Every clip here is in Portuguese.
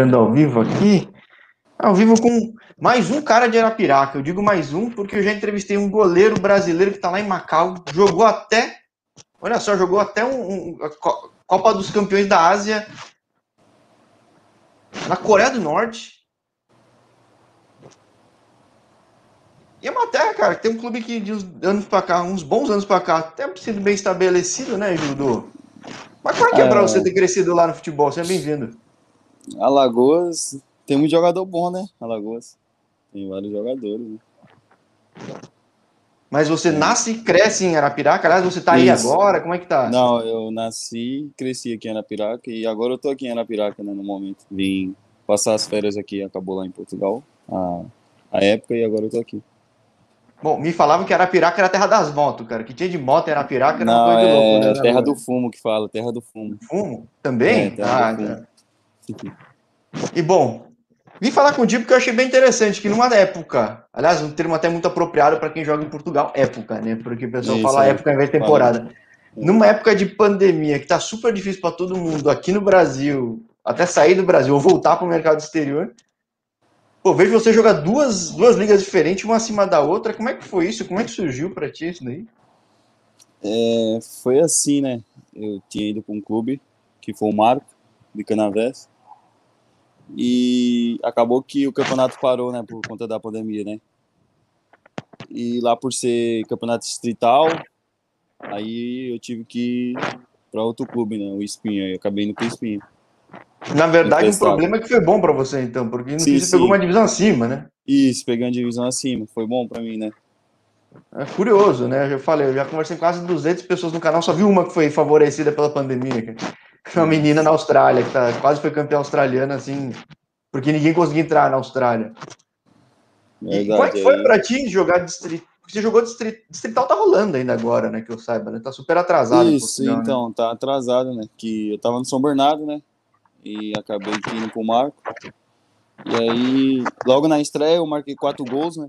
ao vivo aqui. Ao vivo com mais um cara de Arapiraca. Eu digo mais um porque eu já entrevistei um goleiro brasileiro que está lá em Macau. Jogou até. Olha só, jogou até um, um Copa dos Campeões da Ásia na Coreia do Norte. E a Matéria, cara, tem um clube que de uns anos para cá, uns bons anos para cá, até sido bem estabelecido, né, Judô? Mas como é que é, é para você ter crescido lá no futebol? Seja bem-vindo. Alagoas tem um jogador bom, né? Alagoas. Tem vários jogadores, né? Mas você é. nasce e cresce em Arapiraca? Aliás, você tá aí agora? Como é que tá? Não, eu nasci cresci aqui em Arapiraca e agora eu tô aqui em Arapiraca, né, no momento. Vim passar as férias aqui, acabou lá em Portugal, a, a época, e agora eu tô aqui. Bom, me falavam que Arapiraca era a terra das motos, cara. Que tinha de moto em Arapiraca era Não, uma coisa é louco, né? terra do fumo que fala, terra do fumo. Fumo? Também? É, ah, do fumo. E bom, vim falar contigo porque eu achei bem interessante que numa época, aliás, um termo até muito apropriado para quem joga em Portugal, época, né? Porque o pessoal Isso, fala é. época em vez de temporada. Numa época de pandemia que tá super difícil para todo mundo aqui no Brasil, até sair do Brasil ou voltar para o mercado exterior. Pô, vejo você jogar duas, duas ligas diferentes, uma acima da outra. Como é que foi isso? Como é que surgiu para ti isso daí? É, foi assim, né? Eu tinha ido para um clube que foi o Marco de Canavés e acabou que o campeonato parou, né, por conta da pandemia, né? E lá por ser campeonato distrital, aí eu tive que ir para outro clube, né, o Espinha, eu acabei indo para o Espinha. Na verdade, o problema é que foi bom para você, então, porque sim, você sim. pegou uma divisão acima, né? Isso, peguei uma divisão acima, foi bom para mim, né? É curioso, né? Eu já falei, eu já conversei com quase 200 pessoas no canal, só vi uma que foi favorecida pela pandemia. Uma menina na Austrália, que tá, quase foi campeã australiana, assim, porque ninguém conseguia entrar na Austrália. Verdade, como é que foi é. para ti jogar distrito? Você jogou distrito, distrital, tá rolando ainda agora, né? Que eu saiba, né? Tá super atrasado. Isso, Portugal, né? então, né? tá atrasado, né? Que eu tava no São Bernardo, né? E acabei indo pro Marco. E aí, logo na estreia, eu marquei quatro gols, né?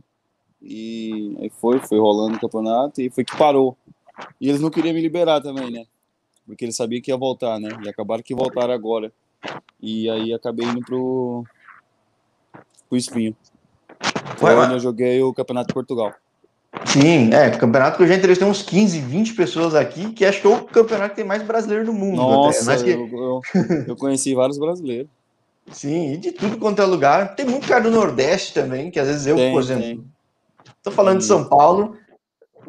E aí foi, foi rolando o campeonato e foi que parou. E eles não queriam me liberar também, né? Porque ele sabia que ia voltar, né? E acabaram que voltaram agora. E aí acabei indo pro, pro Espinho. Foi onde eu joguei o Campeonato de Portugal. Sim, é, campeonato que eu já entrevistei uns 15, 20 pessoas aqui, que acho que é o campeonato que tem mais brasileiro do mundo. Nossa, que... eu, eu, eu, conheci vários brasileiros. Sim, e de tudo quanto é lugar. Tem muito cara do Nordeste também, que às vezes eu, tem, por exemplo, tem. tô falando de São Paulo,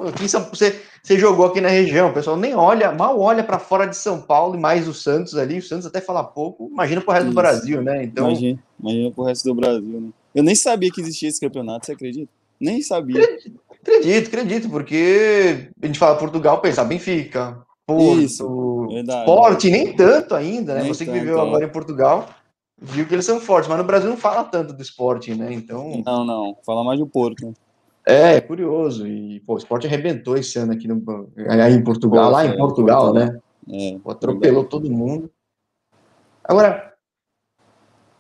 aqui em São, você, você jogou aqui na região, o pessoal nem olha, mal olha para fora de São Paulo e mais o Santos ali. O Santos até fala pouco, imagina para o resto Isso. do Brasil, né? Então, imagina, imagina para o resto do Brasil, né? Eu nem sabia que existia esse campeonato, você acredita? Nem sabia. Acredito, acredito, porque a gente fala Portugal, pensa Benfica, Porto, Isso, Sport, nem tanto ainda, né? Nem Você que tanto, viveu é. agora em Portugal, viu que eles são fortes, mas no Brasil não fala tanto do esporte, né? Então. Não, não, fala mais do Porto. É, é curioso. E pô, o esporte arrebentou esse ano aqui no, em Portugal, lá em Portugal, né? É, pô, atropelou todo mundo. Agora,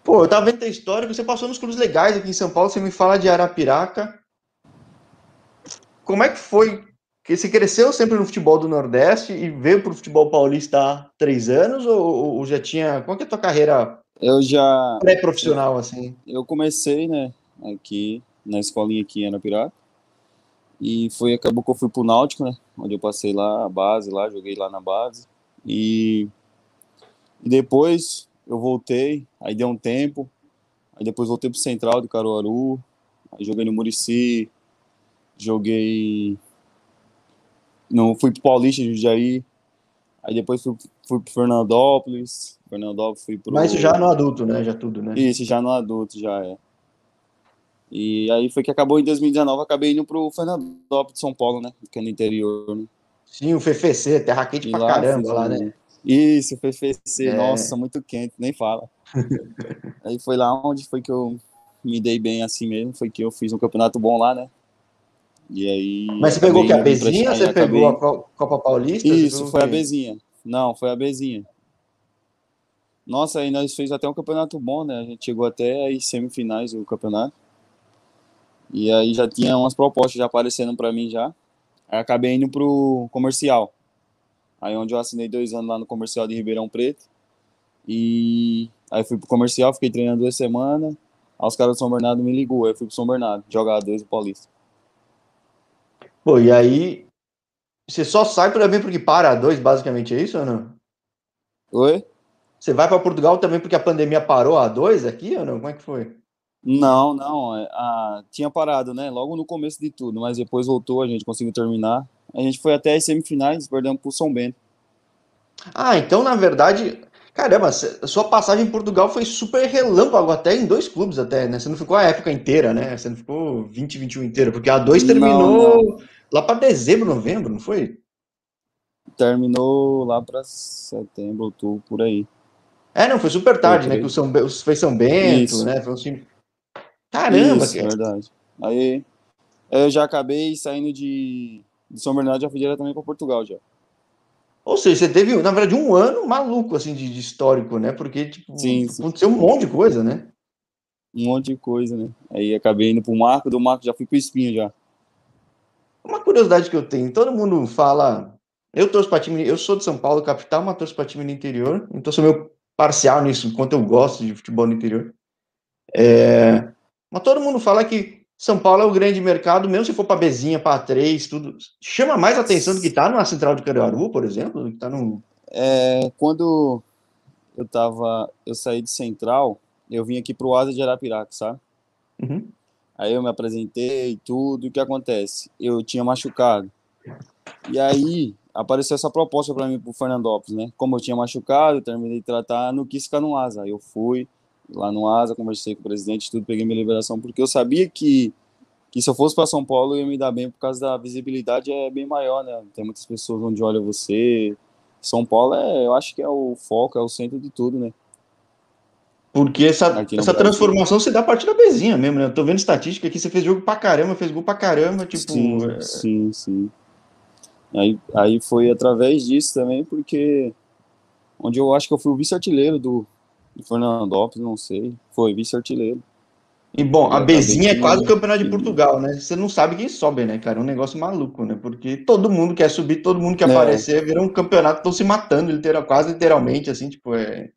pô, eu tava vendo a história, você passou nos clubes legais aqui em São Paulo, você me fala de Arapiraca. Como é que foi? Que você cresceu sempre no futebol do Nordeste e veio para o futebol paulista há três anos ou, ou já tinha? Qual que é a tua carreira? Eu já pré-profissional assim. Eu comecei, né, aqui na escolinha aqui em Anapiraca. E foi, acabou que eu fui pro Náutico, né? Onde eu passei lá a base, lá, joguei lá na base. E, e depois eu voltei, aí deu um tempo. Aí depois voltei pro Central de Caruaru. Aí joguei no Murici. Joguei. Não, fui pro Paulista de Jundiaí. Aí depois fui, fui pro Fernandópolis. Fernandópolis fui pro. Mas já no adulto, né? Já tudo, né? Isso, já no adulto, já é. E aí foi que acabou em 2019, acabei indo pro Fernandópolis de São Paulo, né? Que é no interior, né? Sim, o FFC, terra quente e pra lá, caramba lá, né? Isso, o FFC, é. nossa, muito quente, nem fala. aí foi lá onde foi que eu me dei bem assim mesmo, foi que eu fiz um campeonato bom lá, né? E aí. Mas você pegou que a Bezinha ou você acabei... pegou a Copa Paulista? Isso, foi a Bezinha. Não, foi a Bezinha. Nossa, aí nós fez até um campeonato bom, né? A gente chegou até aí semifinais do campeonato. E aí já tinha umas propostas já aparecendo para mim já. Aí acabei indo pro comercial. Aí onde eu assinei dois anos lá no comercial de Ribeirão Preto. E Aí fui pro comercial, fiquei treinando duas semanas. Aí os caras do São Bernardo me ligou, aí eu fui pro São Bernardo, jogar dois do Paulista. Pô, e aí você só sai também porque para a dois, basicamente é isso ou não? Oi? Você vai para Portugal também porque a pandemia parou a dois aqui ou não? Como é que foi? Não, não. É, a, tinha parado, né? Logo no começo de tudo, mas depois voltou, a gente conseguiu terminar. A gente foi até as semifinais, perdemos pro São Bento. Ah, então na verdade, caramba, a sua passagem em Portugal foi super relâmpago, até em dois clubes até, né? Você não ficou a época inteira, né? Você não ficou 20, 21 inteira, porque a 2 terminou não, não. lá para dezembro, novembro, não foi? Terminou lá para setembro, outubro, por aí. É, não, foi super tarde, né? Que o São, foi São Bento, Isso. né? Foi um time... Caramba, Isso, verdade. Aí eu já acabei saindo de, de São Bernardo, já fui diretamente para Portugal já. Ou seja, você teve, na verdade, um ano maluco, assim, de, de histórico, né? Porque, tipo, sim, sim. aconteceu um monte de coisa, né? Um monte de coisa, né? Aí acabei indo pro Marco, do Marco já fui pro Espinho já. Uma curiosidade que eu tenho, todo mundo fala... Eu torço pra time... Eu sou de São Paulo, capital, mas torço pra time no interior. Então sou meu parcial nisso, enquanto eu gosto de futebol no interior. É... Mas todo mundo fala que são Paulo é o grande mercado, mesmo se for para Bezinha, para três, tudo. Chama mais atenção do que está numa central de Caruaru, por exemplo, do que está no. É, quando eu tava. Eu saí de central, eu vim aqui pro Asa de Arapiraca, sabe? Uhum. Aí eu me apresentei e tudo. O que acontece? Eu tinha machucado. E aí apareceu essa proposta para mim pro Fernandópolis, né? Como eu tinha machucado, eu terminei de tratar, não quis ficar no Asa. Eu fui, lá no ASA, conversei com o presidente, tudo, peguei minha liberação, porque eu sabia que, que se eu fosse para São Paulo eu ia me dar bem por causa da visibilidade é bem maior, né? Tem muitas pessoas onde olha você. São Paulo é, eu acho que é o foco, é o centro de tudo, né? Porque essa, essa transformação se dá a partir da Bezinha mesmo, né? Eu tô vendo estatística aqui, você fez jogo pra caramba, fez gol pra caramba, tipo. Sim, é... sim, sim. Aí, aí foi através disso também, porque onde eu acho que eu fui o vice-artilheiro do, Fernandópolis, não sei. Foi vice-artilheiro. E bom, a Bezinha é quase o campeonato de Portugal, né? Você não sabe quem sobe, né, cara? É um negócio maluco, né? Porque todo mundo quer subir, todo mundo quer é. aparecer, vira um campeonato, estão se matando, literal, quase literalmente, assim, tipo, é.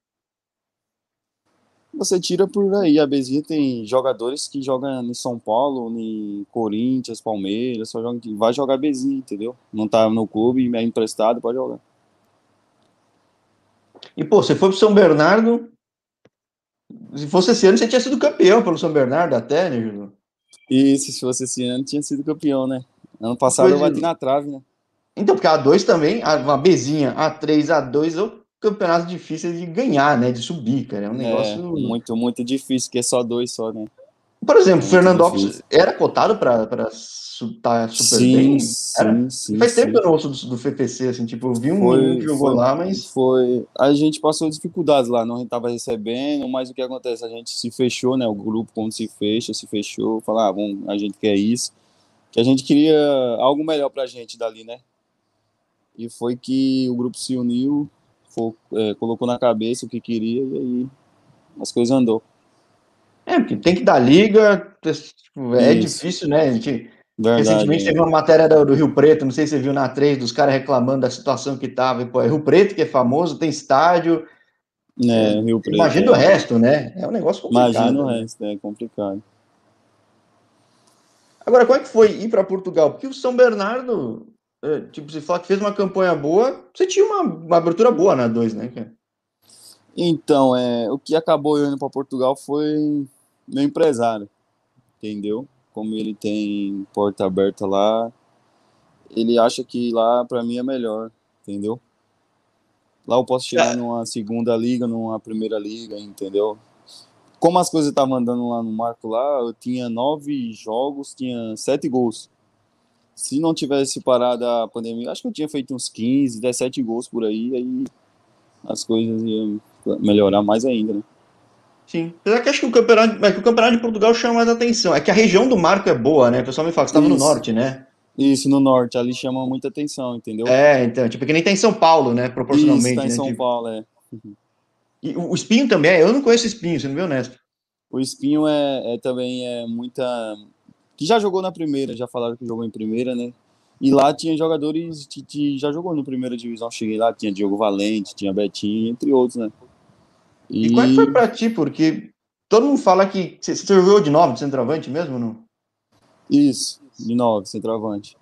Você tira por aí. A Bezinha tem jogadores que jogam em São Paulo, em Corinthians, Palmeiras, só joga, vai jogar Bezinha, entendeu? Não tá no clube, é emprestado, pode jogar. E, pô, você foi pro São Bernardo, se fosse esse ano, você tinha sido campeão pelo São Bernardo até, né, Júlio? Isso, se fosse esse ano, tinha sido campeão, né? Ano passado eu bati na trave, né? Então, porque a A2 também, uma Bzinha, A3, A2 é o campeonato difícil de ganhar, né? De subir, cara. É um é, negócio. É, muito, muito difícil, que é só dois só, né? Por exemplo, é Fernandópolis era cotado para tá super sim, bem. Sim, sim, Faz tempo que eu não ouço do, do FPC, assim, tipo, eu vi um foi, que jogou foi, lá, mas. Foi. A gente passou dificuldades lá, não estava recebendo, mas o que acontece? A gente se fechou, né? O grupo, quando se fecha, se fechou, falar, ah, bom, a gente quer isso. Que a gente queria algo melhor pra gente dali, né? E foi que o grupo se uniu, foi, é, colocou na cabeça o que queria e aí as coisas andou. É, porque tem que dar liga, tipo, é Isso. difícil, né? A gente Verdade, Recentemente teve uma matéria do, do, Rio Preto, não sei se você viu na 3, dos caras reclamando da situação que tava. pô, é Rio Preto, que é famoso, tem estádio. É, Rio Preto. Imagina é. o resto, né? É um negócio complicado. Imagina o né? resto, é complicado. Agora, como é que foi ir para Portugal? Porque o São Bernardo, é, tipo, você fala que fez uma campanha boa, você tinha uma, uma abertura boa na 2, né? Então, é, o que acabou indo para Portugal foi meu empresário, entendeu? como ele tem porta aberta lá, ele acha que lá para mim é melhor, entendeu? Lá eu posso chegar é. numa segunda liga, numa primeira liga, entendeu? Como as coisas estavam andando lá no Marco lá, eu tinha nove jogos, tinha sete gols. Se não tivesse parado a pandemia, acho que eu tinha feito uns 15, 17 gols por aí, aí as coisas iam melhorar mais ainda, né? Sim. Apesar que acho que o campeonato, é que o campeonato de Portugal chama mais atenção. É que a região do Marco é boa, né? O pessoal me fala que estava no norte, né? Isso, no norte, ali chama muita atenção, entendeu? É, então, tipo, que nem tem em São Paulo, né? Proporcionalmente. Isso, tá em né? São tipo... Paulo, é. E o Espinho também é, eu não conheço Espinho, não viu, Néstor? O Espinho é, é, também é muita. Que já jogou na primeira, já falaram que jogou em primeira, né? E lá tinha jogadores que, que já jogou na primeira divisão. Cheguei lá, tinha Diogo Valente, tinha Betinho, entre outros, né? E, e como é que foi pra ti? Porque todo mundo fala que. Você, jogou de nove, de centroavante mesmo, não? Isso, de nove, centroavante.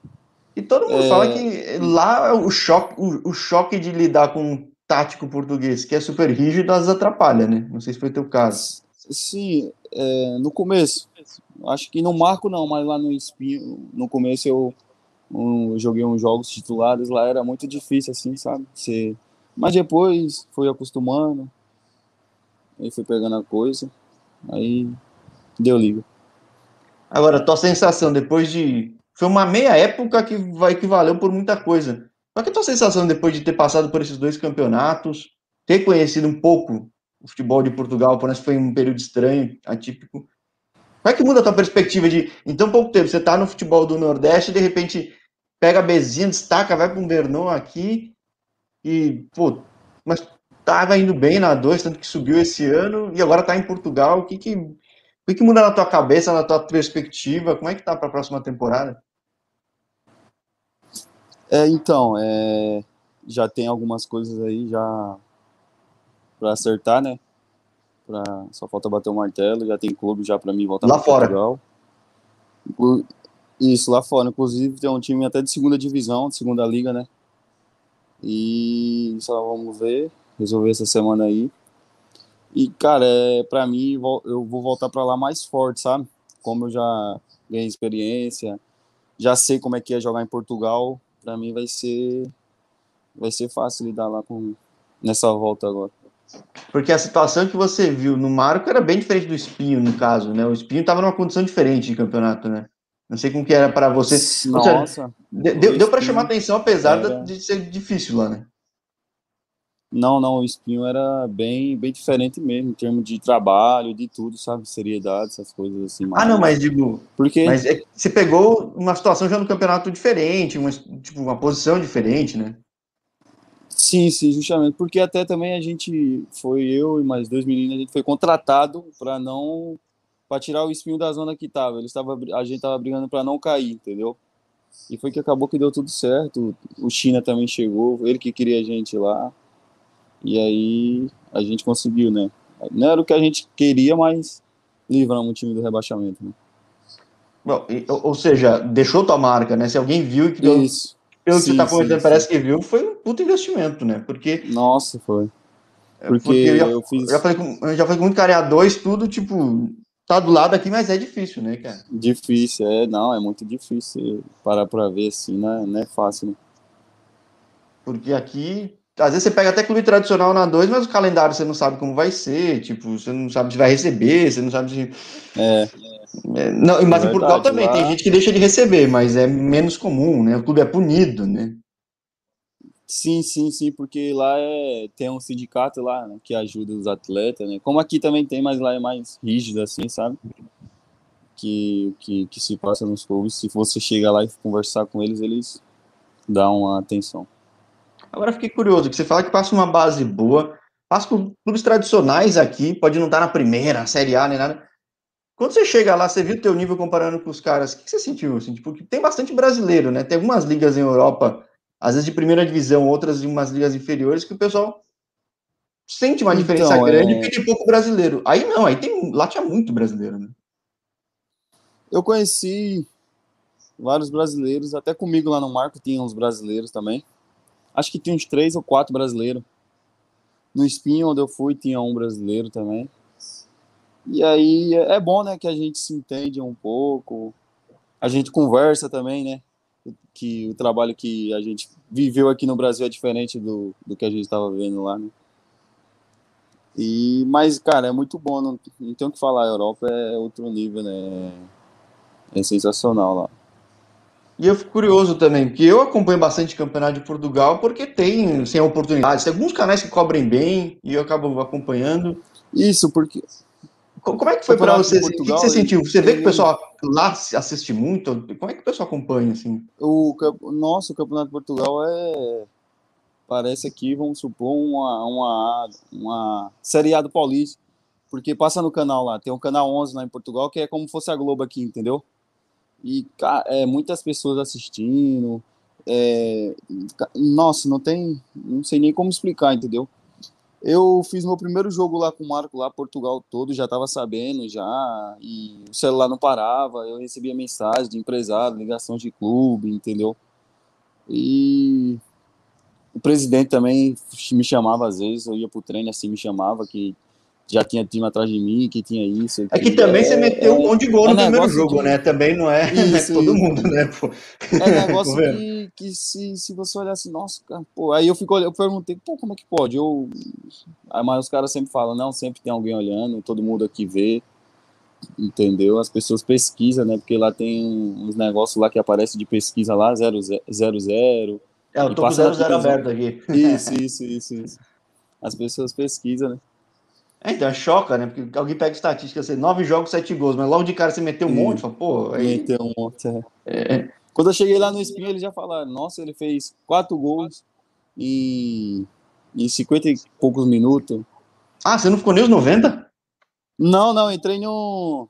E todo mundo é... fala que lá o choque, o, o, choque de lidar com um tático português, que é super rígido, às atrapalha, né? Não sei se foi teu caso. Sim, é, no começo. Acho que no Marco não, mas lá no Espinho, no começo eu, eu joguei uns jogos titulares, lá era muito difícil, assim, sabe? Você... Mas depois foi acostumando, aí foi pegando a coisa, aí deu liga. Agora, tua sensação depois de. Foi uma meia época que vai que valeu por muita coisa. Qual que é a tua sensação depois de ter passado por esses dois campeonatos, ter conhecido um pouco o futebol de Portugal, por isso foi um período estranho, atípico. Como é que muda a tua perspectiva de, em tão pouco tempo, você tá no futebol do Nordeste de repente pega a bezinha, destaca, vai para um aqui e, pô, mas tava indo bem na 2, tanto que subiu esse ano e agora tá em Portugal. O que que, o que, que muda na tua cabeça, na tua perspectiva? Como é que tá para a próxima temporada? É, então, é, já tem algumas coisas aí já para acertar, né? Pra, só falta bater o martelo, já tem clube já para mim voltar lá fora. Portugal. Isso, lá fora. Inclusive tem um time até de segunda divisão, de segunda liga, né? E só vamos ver, resolver essa semana aí. E, cara, é, pra mim, eu vou voltar para lá mais forte, sabe? Como eu já ganhei experiência, já sei como é que é jogar em Portugal, para mim vai ser vai ser fácil lidar lá com nessa volta agora. Porque a situação que você viu no Marco era bem diferente do Espinho, no caso, né? O Espinho estava numa condição diferente de campeonato, né? Não sei como que era para você. Nossa. Seja, deu, deu para chamar atenção, apesar era... de ser difícil lá, né? Não, não, o Espinho era bem, bem diferente mesmo, em termos de trabalho, de tudo, sabe? Seriedade, essas coisas assim. Ah, não, mas digo. Porque... Mas é você pegou uma situação já no campeonato diferente, uma, tipo, uma posição diferente, né? Sim, sim, justamente. Porque até também a gente, foi eu e mais dois meninos, a gente foi contratado para não. para tirar o espinho da zona que tava. Eles tava, a gente tava brigando para não cair, entendeu? E foi que acabou que deu tudo certo. O China também chegou, ele que queria a gente lá. E aí a gente conseguiu, né? Não era o que a gente queria, mas livramos o time do rebaixamento, né? Bom, ou seja, deixou tua marca, né? Se alguém viu que deu, Isso pelo que você tá comentando, parece que viu, foi um puto investimento, né? Porque. Nossa, foi. É, porque, porque eu, já, eu fiz. Já falei, com, já falei com muito cara, dois, tudo, tipo, tá do lado aqui, mas é difícil, né, cara? Difícil, é, não, é muito difícil parar pra ver assim, não é, não é fácil, né? Porque aqui, às vezes você pega até clube tradicional na 2, mas o calendário você não sabe como vai ser, tipo, você não sabe se vai receber, você não sabe se. É. É, não, mas é em Portugal também lá... tem gente que deixa de receber, mas é menos comum, né? O clube é punido, né? Sim, sim, sim, porque lá é, tem um sindicato lá né, que ajuda os atletas, né? Como aqui também tem, mas lá é mais rígido, assim, sabe? Que, que, que se passa nos clubes. Se você chegar lá e conversar com eles, eles dão uma atenção. Agora fiquei curioso, que você fala que passa uma base boa, passa com clubes tradicionais aqui, pode não estar na primeira, na Série A, nem nada quando você chega lá, você viu o teu nível comparando com os caras, o que você sentiu? Assim, tipo, tem bastante brasileiro, né? Tem algumas ligas em Europa, às vezes de primeira divisão, outras de umas ligas inferiores, que o pessoal sente uma diferença então, grande é... porque tem pouco brasileiro. Aí não, aí tem, lá tinha muito brasileiro, né? Eu conheci vários brasileiros, até comigo lá no Marco tinha uns brasileiros também. Acho que tinha uns três ou quatro brasileiros. No Espinho, onde eu fui, tinha um brasileiro também. E aí é bom, né, que a gente se entende um pouco, a gente conversa também, né, que o trabalho que a gente viveu aqui no Brasil é diferente do, do que a gente estava vendo lá, né. E, mas, cara, é muito bom, não, não tenho o que falar, a Europa é outro nível, né, é sensacional lá. E eu fico curioso também, porque eu acompanho bastante campeonato de Portugal, porque tem, sem oportunidades, tem alguns canais que cobrem bem, e eu acabo acompanhando. Isso, porque como é que foi para você? Portugal, o que você sentiu? Você vê que o pessoal lá assiste muito? Como é que o pessoal acompanha, assim? O, nosso Campeonato de Portugal é... Parece aqui, vamos supor, uma, uma, uma Série A do Paulista. Porque passa no canal lá. Tem um canal 11 lá em Portugal, que é como fosse a Globo aqui, entendeu? E é, muitas pessoas assistindo. É, nossa, não tem... Não sei nem como explicar, entendeu? Eu fiz meu primeiro jogo lá com o Marco, lá Portugal todo, já tava sabendo já, e o celular não parava, eu recebia mensagem de empresário, ligação de clube, entendeu? E o presidente também me chamava às vezes, eu ia pro treino assim, me chamava, que já tinha time atrás de mim, que tinha isso. É que também é, você meteu é, um monte de gol é no primeiro jogo, de... né? Também não é, isso, é todo mundo, né? Pô. É negócio que, que se, se você olhar assim, nossa, cara, pô, aí eu fico eu perguntei, pô, como é que pode? Eu, mas os caras sempre falam, não, sempre tem alguém olhando, todo mundo aqui vê, entendeu? As pessoas pesquisam, né? Porque lá tem uns negócios lá que aparece de pesquisa lá, 00. zero, zero é, eu tô com 00 aberto aqui. Isso, isso, isso, isso. As pessoas pesquisam, né? É, então, é choca, né? Porque alguém pega estatística, assim, nove jogos, sete gols, mas logo de cara você meteu um Sim. monte, fala, pô... Aí... Meteu um monte, é. é. Quando eu cheguei lá no Espinho, eles já falaram, nossa, ele fez quatro gols em, em 50 e poucos minutos. Ah, você não ficou nem os 90? Não, não, entrei no,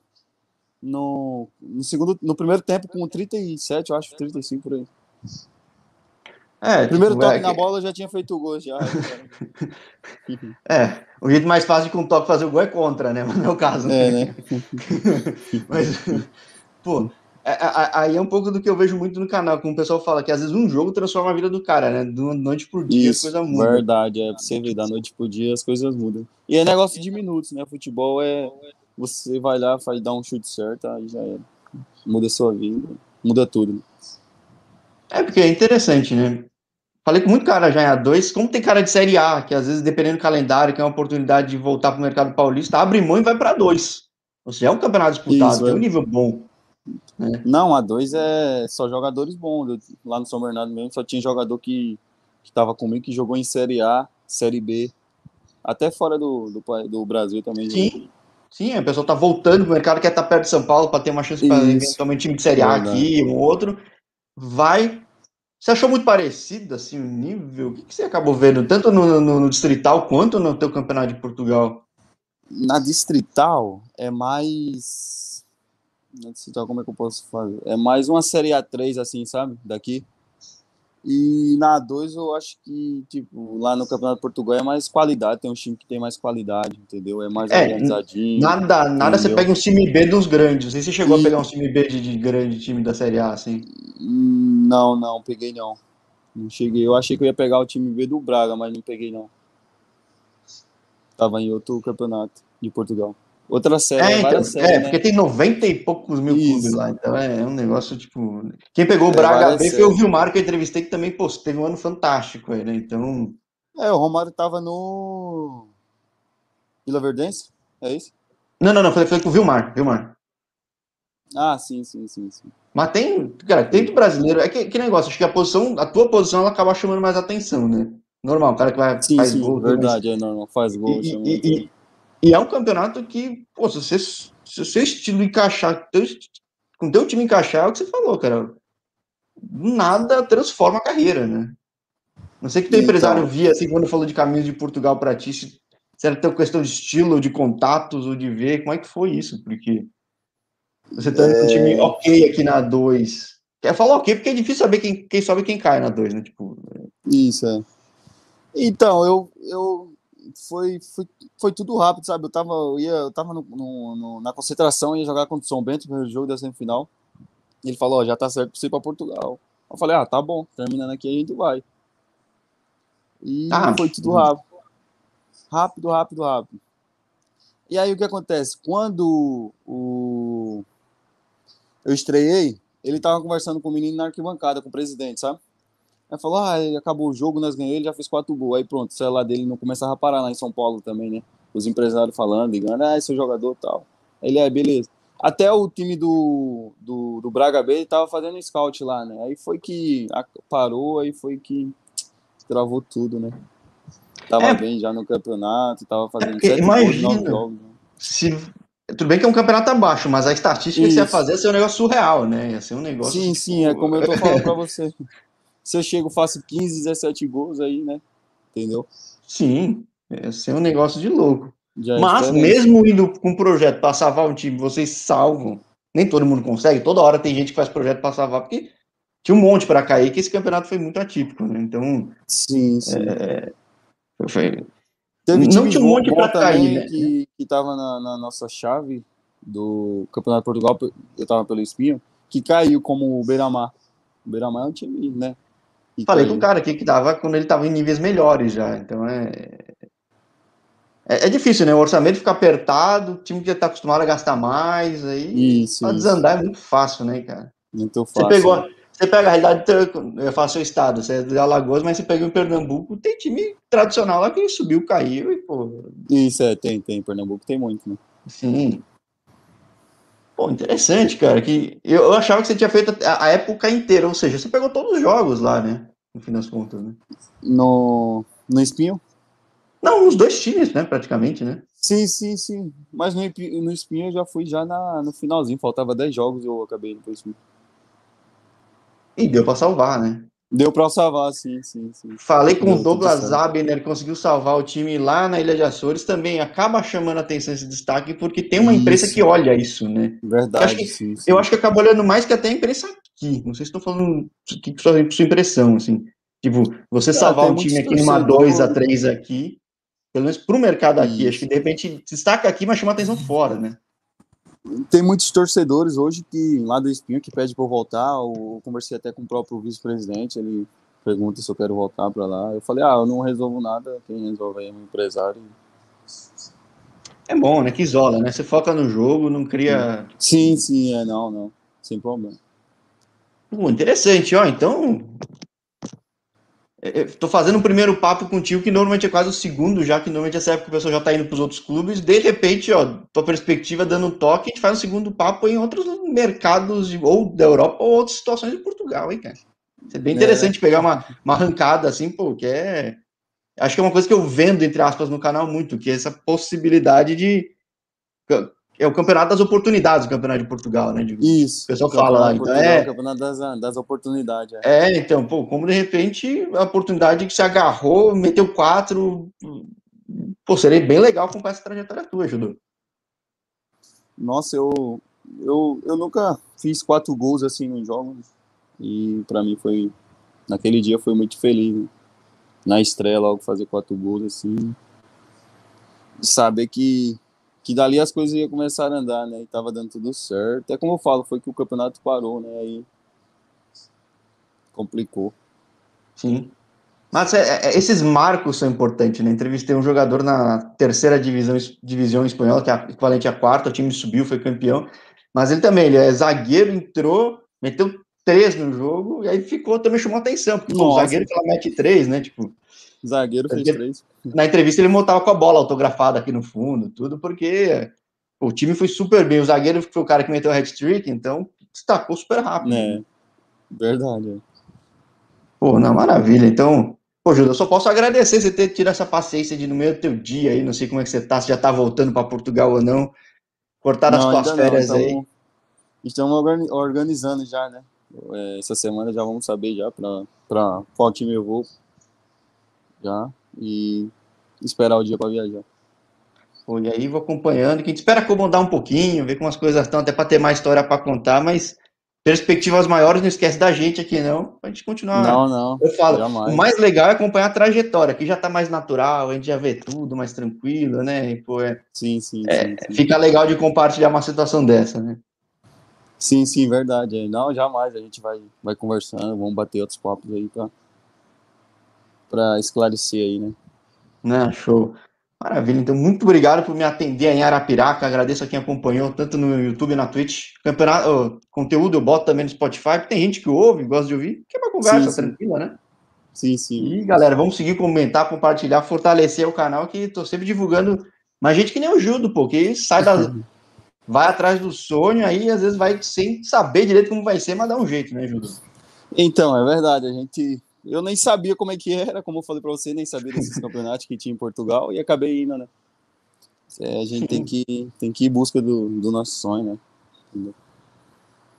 no, no segundo, no primeiro tempo com 37, eu acho, 35 por aí. É, Primeiro tipo, toque é, na bola já tinha feito o gol já. é, o jeito mais fácil de com um toque fazer o gol é contra, né? Mas não é o caso. É, né? Mas, pô, é, é, aí é um pouco do que eu vejo muito no canal, como o pessoal fala, que às vezes um jogo transforma a vida do cara, né? Da noite por dia Isso, a coisa muda. Verdade, é pra você ver, da noite por dia as coisas mudam. E é negócio de minutos, né? Futebol é. Você vai lá, faz dar um chute certo, aí já é. Muda a sua vida, muda tudo. Né? É porque é interessante, né? Falei com muito cara já em A2, como tem cara de Série A, que às vezes, dependendo do calendário, que é uma oportunidade de voltar para o mercado paulista, abre mão e vai para dois. Ou seja, é um campeonato disputado, Isso, é um nível bom. Né? Não, A2 é só jogadores bons. Lá no São Bernardo mesmo só tinha jogador que estava comigo que jogou em Série A, Série B, até fora do, do, do Brasil também. Sim. Jogou. Sim, a pessoa está voltando para o mercado, quer estar tá perto de São Paulo para ter uma chance para eventualmente time de Série A aqui, um outro. Vai você achou muito parecido, assim, o nível? O que, você acabou vendo, tanto no, no, no, Distrital quanto no teu campeonato de Portugal? Na Distrital é mais... Na Distrital, como é que eu posso fazer? É mais uma Série A3, assim, sabe? Daqui. E na A2 eu acho que, tipo, lá no Campeonato de Portugal é mais qualidade, tem um time que tem mais qualidade, entendeu? É mais é, organizadinho. Nada, nada você pega um time B dos grandes. Não sei se você chegou e... a pegar um time B de, de, grande time da Série A, assim. Não, não, peguei não. Não cheguei. Eu achei que eu ia pegar o time B do Braga, mas não peguei não. Tava em outro campeonato de Portugal. Outra série, é, então, séries, é né? porque tem 90 e poucos mil Isso. clubes lá, então é, é um negócio tipo. Quem pegou o é, Braga B foi o Vilmar que eu entrevistei, que também pô, teve um ano fantástico aí, né? Então. É, o Romário tava no. Vila Verdense? É isso? Não, não, não, foi, foi com o Vilmar, Vilmar. Ah, sim, sim, sim, sim. Mas tem, cara, tem do brasileiro. É que, que negócio, acho que a posição, a tua posição, ela acaba chamando mais atenção, né? Normal, o cara que vai sim, faz sim, gol. Verdade, mas... é normal, faz gol. E, e, e, e é um campeonato que, pô, se você, se o seu estilo encaixar, com o teu time encaixar, é o que você falou, cara. Nada transforma a carreira, né? Não sei que teu então, empresário via, assim, quando falou de caminhos de Portugal para ti, se, se era teu questão de estilo, de contatos, ou de ver, como é que foi isso? Porque você tá é... um time ok aqui na 2. Quer falar ok, porque é difícil saber quem, quem sobe e quem cai na 2, né? Tipo... Isso, é. Então, eu, eu foi, foi, foi tudo rápido, sabe? Eu tava, eu ia, eu tava no, no, no, na concentração, ia jogar contra o São Bento, no jogo da semifinal. Ele falou, ó, já tá certo pra você ir pra Portugal. Eu falei, ah, tá bom, terminando aqui a gente vai. E ah, foi tudo rápido. Rápido, rápido, rápido. E aí o que acontece? Quando o... eu estreiei, ele tava conversando com o menino na arquibancada, com o presidente, sabe? Aí falou, ah, acabou o jogo, nós ganhamos, ele já fez quatro gols. Aí pronto, o celular dele não começava a parar lá em São Paulo também, né? Os empresários falando, ligando, ah, esse é o jogador tal. Ele é, beleza. Até o time do, do, do Braga B tava fazendo scout lá, né? Aí foi que parou, aí foi que travou tudo, né? Tava é, bem já no campeonato, tava fazendo é imagina, jogos. Né? Se, tudo bem que é um campeonato abaixo, mas a estatística Isso. que você ia fazer ia ser um negócio surreal, né? Ia ser um negócio. Sim, tipo... sim, é como eu tô falando pra você. se eu chego, faço 15, 17 gols aí, né? Entendeu? Sim, é ser um negócio de louco. Já Mas mesmo indo com um projeto para salvar um time, vocês salvam. Nem todo mundo consegue, toda hora tem gente que faz projeto para salvar, porque tinha um monte para cair, que esse campeonato foi muito atípico, né? Então. Sim, sim. É, foi, Teve não tinha um monte para cair, né? Que, que tava na, na, nossa chave do Campeonato de Portugal, eu tava pelo Espinho, que caiu como o Beira-Mar. O Beira-Mar é um time, né? E Falei com o cara aqui que tava quando ele tava em níveis melhores já, então é... É, é difícil, né? O orçamento fica apertado, o time que já tá acostumado a gastar mais, aí isso, pra desandar é muito fácil, né, cara? Muito fácil. Você pegou, né? Você pega a realidade, eu faço seu estado, você é de Alagoas, mas você pega em Pernambuco, tem time tradicional lá que subiu, caiu e, pô. Isso, é, tem, tem. Pernambuco tem muito, né? Sim. Pô, interessante, cara. Que eu, achava que você tinha feito a, a, época inteira, ou seja, você pegou todos os jogos lá, né? No fim das contas, né? No, no Espinho? Não, os dois times, né? Praticamente, né? Sim, sim, sim. Mas no, no Espinho eu já fui já na, no finalzinho, faltava 10 jogos e eu acabei depois. E deu para salvar, né? Deu para salvar, sim, sim, sim. Falei com deu o Douglas Abner, ele conseguiu salvar o time lá na Ilha de Açores, também acaba chamando a atenção esse destaque, porque tem uma imprensa que olha isso, né? Verdade, eu acho que, sim, sim. Eu acho que acaba olhando mais que até a imprensa aqui. Não sei se estou falando que sua, sua impressão, assim. Tipo, você ah, salvar um time aqui numa 2 a 3 aqui, pelo menos para o mercado aqui, isso. acho que de repente destaca aqui, mas chama atenção fora, né? Tem muitos torcedores hoje que lá do Espinho que pede para eu voltar. Eu conversei até com o próprio vice-presidente, ele pergunta se eu quero voltar para lá. Eu falei: "Ah, eu não resolvo nada, quem resolve é um empresário". É bom, né? Que isola, né? Você foca no jogo, não cria Sim, sim, é não, não, sem problema. Pô, interessante, ó. Então, Estou fazendo um primeiro papo contigo, que normalmente é quase o segundo, já que normalmente essa época o pessoal já está indo para os outros clubes. De repente, ó, tua perspectiva dando um toque, a gente faz um segundo papo em outros mercados, ou da Europa, ou outras situações de Portugal, hein, cara? Isso é bem interessante é. pegar uma, uma arrancada assim, pô, que é. Acho que é uma coisa que eu vendo, entre aspas, no canal muito, que é essa possibilidade de é o campeonato das oportunidades, o campeonato de Portugal, né? Isso. O pessoal fala lá. Então é... O campeonato das, das oportunidades. É. é. então, pô, como de repente a oportunidade que se agarrou, meteu quatro. Pô, seria bem legal com essa trajetória tua, Judô. Nossa, eu, eu, eu nunca fiz quatro gols assim nos jogos. E para mim foi. Naquele dia foi muito feliz. Né? Na estreia, logo fazer quatro gols assim. Saber que que dali as coisas iam começar a andar, né? E tava dando tudo certo. É como eu falo, foi que o campeonato parou, né? Aí complicou. Sim. Mas é, é, esses marcos são importantes, né? Entrevistei um jogador na terceira divisão, divisão espanhola, que é equivalente à quarta, o time subiu, foi campeão. Mas ele também, ele é zagueiro, entrou, meteu três no jogo, e aí ficou, também chamou atenção, porque o zagueiro que ela mete três, né? Tipo, Zagueiro fez três. Na entrevista ele montava com a bola autografada aqui no fundo, tudo, porque o time foi super bem. O zagueiro foi o cara que meteu o hat-trick, então destacou super rápido. É, verdade. É. Pô, na maravilha. Então, pô, Júlio, eu só posso agradecer você ter tido essa paciência de no meio do teu dia aí, não sei como é que você tá, se já tá voltando para Portugal ou não, cortar as tuas férias não, aí. Estamos organizando já, né? É, essa semana já vamos saber já para qual time eu vou já e esperar o dia para viajar. E aí vou acompanhando, que a gente espera acomodar um pouquinho, ver como as coisas estão, até para ter mais história para contar, mas perspectivas maiores, não esquece da gente aqui não, a gente continuar. Não, não. Eu falo, jamais. o mais legal é acompanhar a trajetória, que já está mais natural, a gente já vê tudo mais tranquilo, né? E, pô, é, sim, sim, é, sim, sim, Fica legal de compartilhar uma situação dessa, né? Sim, sim, verdade. Não, jamais. A gente vai, vai conversando, vamos bater outros papos aí para para esclarecer aí, né? Né, show. Maravilha, então muito obrigado por me atender em Arapiraca, agradeço a quem acompanhou, tanto no YouTube e na Twitch. Campeonato, oh, conteúdo eu boto também no Spotify, tem gente que ouve, gosta de ouvir, que é uma conversa sim, sim. tranquila, né? Sim, sim. E galera, vamos seguir, comentar, compartilhar, fortalecer o canal, que tô sempre divulgando mais gente que nem o Judo, pô, que sai da. vai atrás do sonho aí, às vezes vai sem saber direito como vai ser, mas dá um jeito, né, Judo? Então, é verdade, a gente eu nem sabia como é que era, como eu falei para você, nem sabia desses campeonatos que tinha em Portugal e acabei indo, né? É, a gente tem que, tem que ir em busca do, do nosso sonho, né? Entendeu?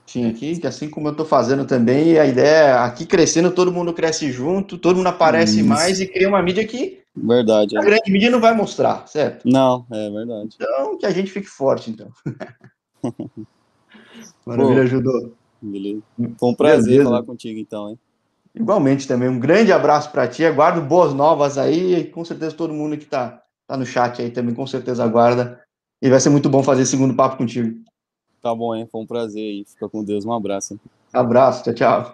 Sim, aqui, assim como eu estou fazendo também, a ideia é aqui crescendo, todo mundo cresce junto, todo mundo aparece Isso. mais e cria uma mídia que verdade, a é. grande mídia não vai mostrar, certo? Não, é verdade. Então, que a gente fique forte, então. Maravilha, ajudou. Beleza. Foi um prazer Beleza. falar contigo, então, hein? Igualmente também, um grande abraço para ti, aguardo boas novas aí, e com certeza todo mundo que está tá no chat aí também, com certeza aguarda. E vai ser muito bom fazer segundo papo contigo. Tá bom, hein? Foi um prazer aí. Fica com Deus. Um abraço. Abraço, tchau, tchau.